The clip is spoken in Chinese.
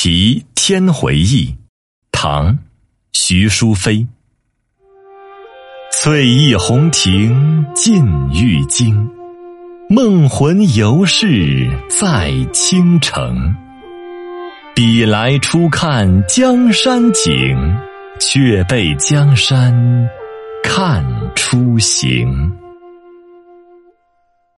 题天回忆，唐·徐淑妃。翠翼红亭尽欲惊，梦魂犹是在倾城。比来初看江山景，却被江山看出行。